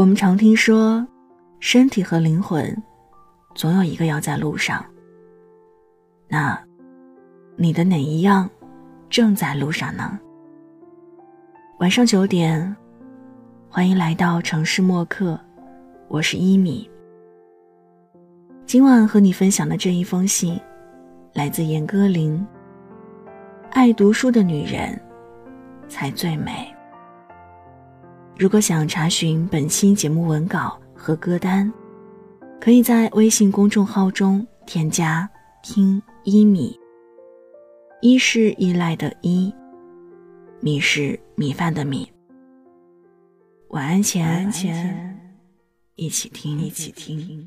我们常听说，身体和灵魂，总有一个要在路上。那，你的哪一样正在路上呢？晚上九点，欢迎来到城市默客，我是一米。今晚和你分享的这一封信，来自严歌苓。爱读书的女人，才最美。如果想查询本期节目文稿和歌单，可以在微信公众号中添加“听一米”。一是依赖的依，米是米饭的米。晚安前，一起听，一起听。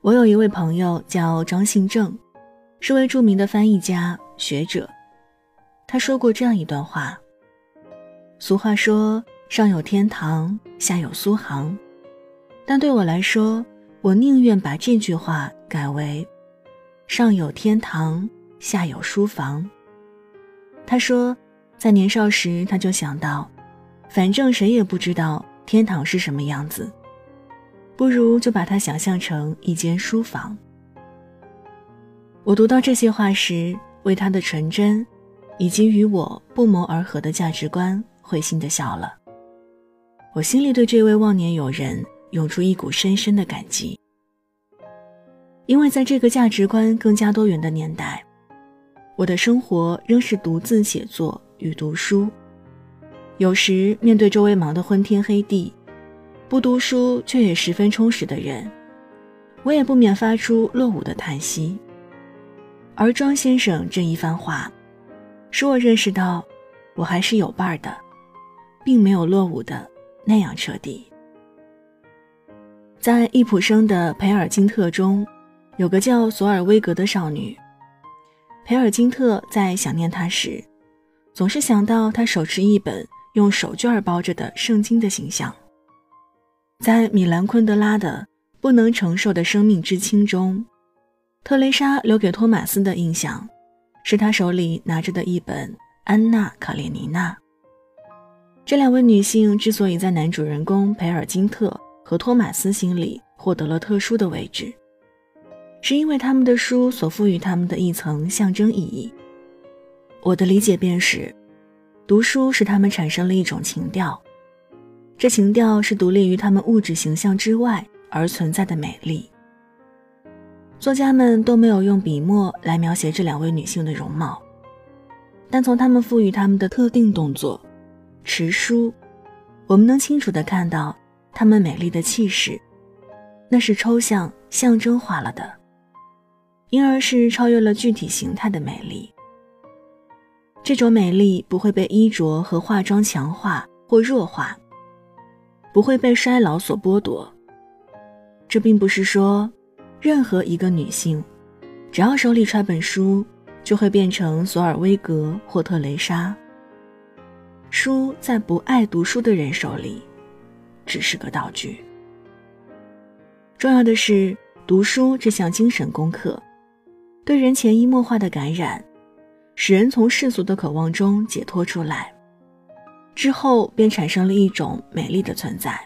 我有一位朋友叫张信正。是位著名的翻译家、学者，他说过这样一段话：俗话说“上有天堂，下有苏杭”，但对我来说，我宁愿把这句话改为“上有天堂，下有书房”。他说，在年少时他就想到，反正谁也不知道天堂是什么样子，不如就把它想象成一间书房。我读到这些话时，为他的纯真，以及与我不谋而合的价值观，会心的笑了。我心里对这位忘年友人涌出一股深深的感激，因为在这个价值观更加多元的年代，我的生活仍是独自写作与读书。有时面对周围忙得昏天黑地，不读书却也十分充实的人，我也不免发出落伍的叹息。而庄先生这一番话，使我认识到，我还是有伴儿的，并没有落伍的那样彻底。在易卜生的《培尔金特》中，有个叫索尔威格的少女。培尔金特在想念她时，总是想到她手持一本用手绢包着的圣经的形象。在米兰昆德拉的《不能承受的生命之轻》中。特蕾莎留给托马斯的印象，是他手里拿着的一本《安娜·卡列尼娜》。这两位女性之所以在男主人公培尔金特和托马斯心里获得了特殊的位置，是因为他们的书所赋予他们的一层象征意义。我的理解便是，读书使他们产生了一种情调，这情调是独立于他们物质形象之外而存在的美丽。作家们都没有用笔墨来描写这两位女性的容貌，但从她们赋予她们的特定动作——持书，我们能清楚地看到她们美丽的气势，那是抽象象征化了的，因而是超越了具体形态的美丽。这种美丽不会被衣着和化妆强化或弱化，不会被衰老所剥夺。这并不是说。任何一个女性，只要手里揣本书，就会变成索尔威格或特蕾莎。书在不爱读书的人手里，只是个道具。重要的是，读书这项精神功课，对人潜移默化的感染，使人从世俗的渴望中解脱出来，之后便产生了一种美丽的存在。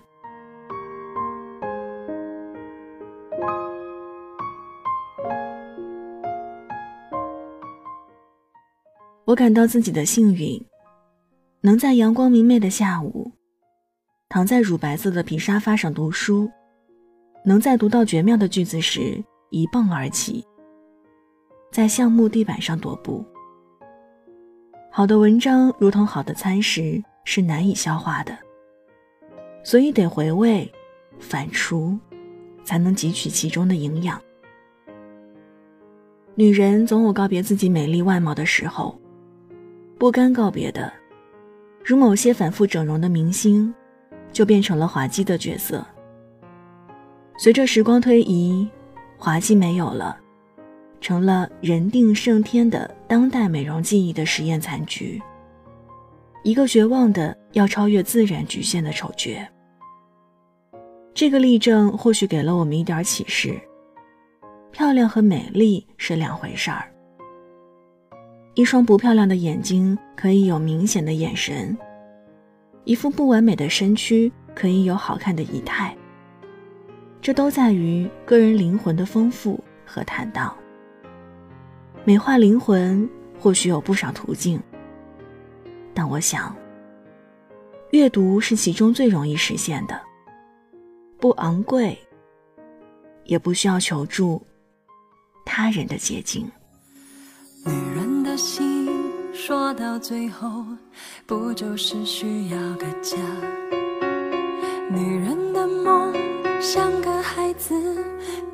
我感到自己的幸运，能在阳光明媚的下午，躺在乳白色的皮沙发上读书，能在读到绝妙的句子时一蹦而起，在橡木地板上踱步。好的文章如同好的餐食，是难以消化的，所以得回味、反刍，才能汲取其中的营养。女人总有告别自己美丽外貌的时候。不甘告别的，如某些反复整容的明星，就变成了滑稽的角色。随着时光推移，滑稽没有了，成了人定胜天的当代美容技艺的实验残局。一个绝望的要超越自然局限的丑角。这个例证或许给了我们一点启示：漂亮和美丽是两回事儿。一双不漂亮的眼睛可以有明显的眼神，一副不完美的身躯可以有好看的仪态。这都在于个人灵魂的丰富和坦荡。美化灵魂或许有不少途径，但我想，阅读是其中最容易实现的，不昂贵，也不需要求助他人的捷径。心说到最后，不就是需要个家？女人的梦像个孩子，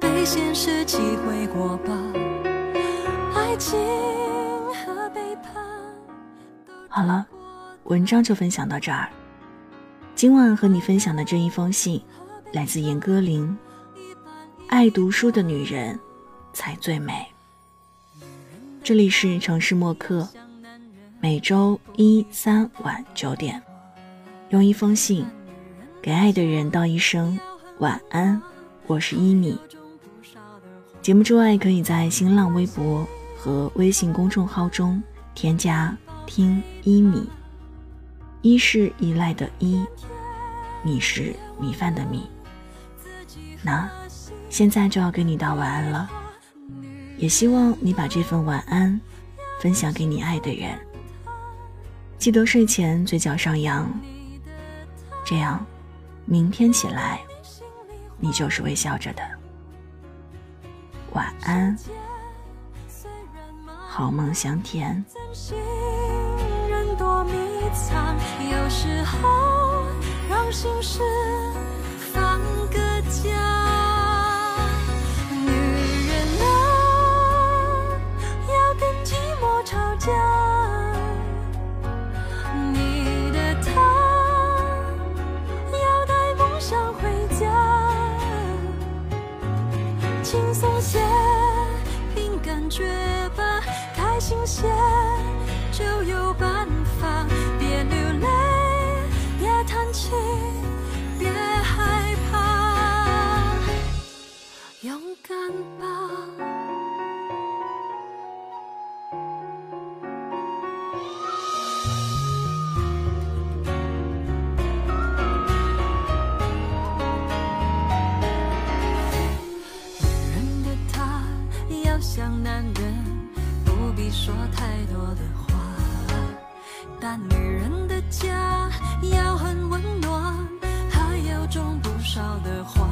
被现实击毁过吧。爱情和背叛。好了，文章就分享到这儿。今晚和你分享的这一封信，来自严歌苓。爱读书的女人，才最美。这里是城市默客，每周一、三晚九点，用一封信给爱的人道一声晚安。我是一米。节目之外，可以在新浪微博和微信公众号中添加“听一米”，一是依赖的依，米是米饭的米。那现在就要跟你道晚安了。也希望你把这份晚安分享给你爱的人。记得睡前嘴角上扬，这样明天起来你就是微笑着的。晚安，好梦香甜。有时候让心事就有把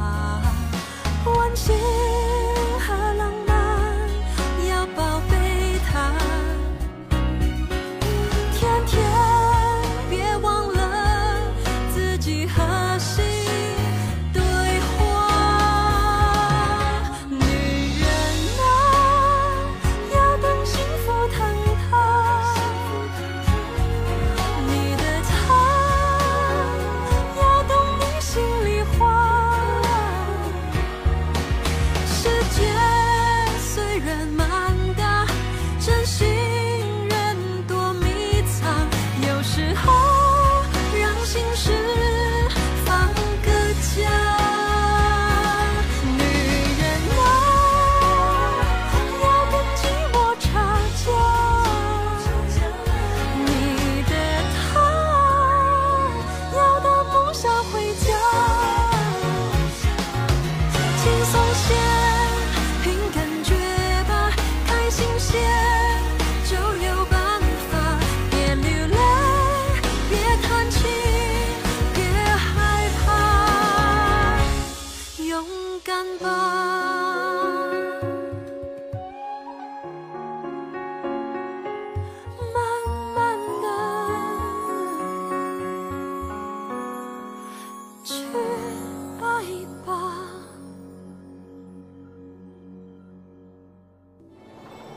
啊万千找回家轻松些凭感觉吧开心些就有办法别流泪别叹气别害怕勇敢吧